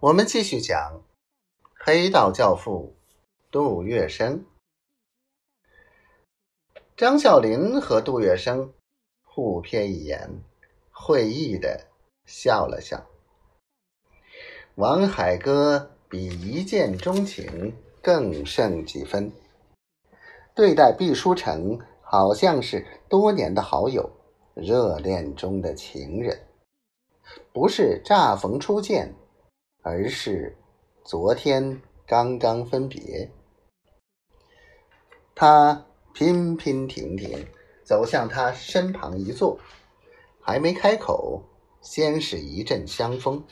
我们继续讲黑道教父杜月笙。张啸林和杜月笙互瞥一眼，会意的笑了笑。王海歌比一见钟情更胜几分，对待毕书成好像是多年的好友，热恋中的情人，不是乍逢初见。而是昨天刚刚分别，他拼拼停停走向他身旁一坐，还没开口，先是一阵香风。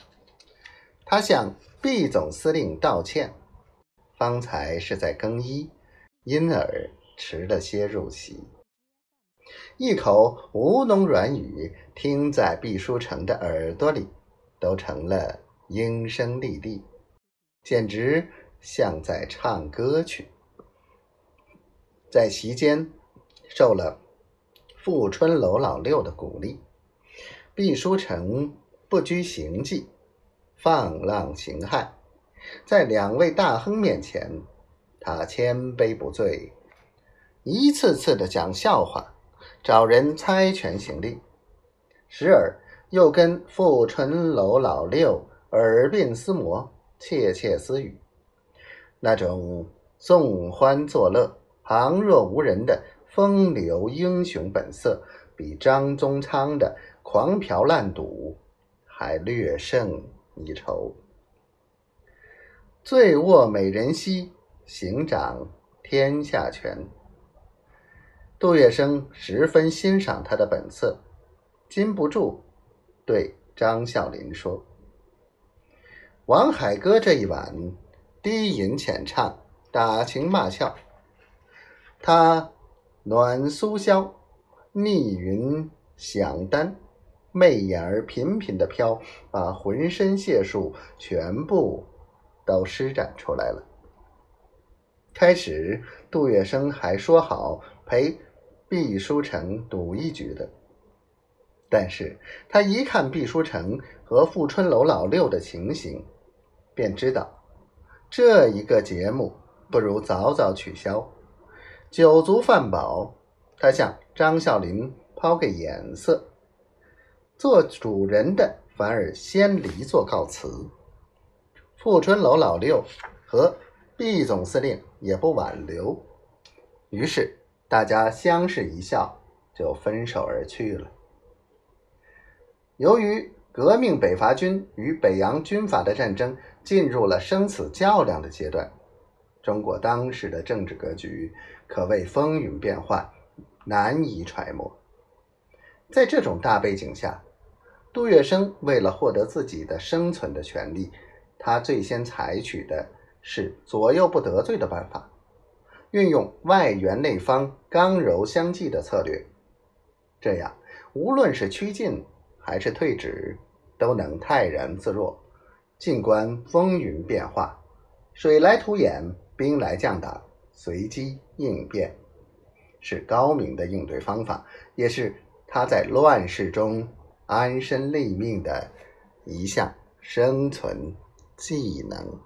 他向毕总司令道歉，方才是在更衣，因而迟了些入席。一口吴侬软语听在毕书成的耳朵里，都成了。莺声丽丽，简直像在唱歌去。在席间受了富春楼老六的鼓励，毕书成不拘形迹，放浪形骸。在两位大亨面前，他千杯不醉，一次次的讲笑话，找人猜拳行令，时而又跟富春楼老六。耳鬓厮磨，窃窃私语，那种纵欢作乐、旁若无人的风流英雄本色，比张宗昌的狂嫖滥赌还略胜一筹。醉卧美人膝，行掌天下权。杜月笙十分欣赏他的本色，禁不住对张啸林说。王海歌这一晚低吟浅唱，打情骂俏。他暖苏箫，逆云响丹，媚眼儿频频的飘，把浑身解数全部都施展出来了。开始，杜月笙还说好陪毕书成赌一局的，但是他一看毕书成和富春楼老六的情形。便知道，这一个节目不如早早取消。酒足饭饱，他向张啸林抛个眼色，做主人的反而先离座告辞。富春楼老六和毕总司令也不挽留，于是大家相视一笑，就分手而去了。由于革命北伐军与北洋军阀的战争。进入了生死较量的阶段，中国当时的政治格局可谓风云变幻，难以揣摩。在这种大背景下，杜月笙为了获得自己的生存的权利，他最先采取的是左右不得罪的办法，运用外圆内方、刚柔相济的策略，这样无论是趋进还是退止，都能泰然自若。静观风云变化，水来土掩，兵来将挡，随机应变，是高明的应对方法，也是他在乱世中安身立命的一项生存技能。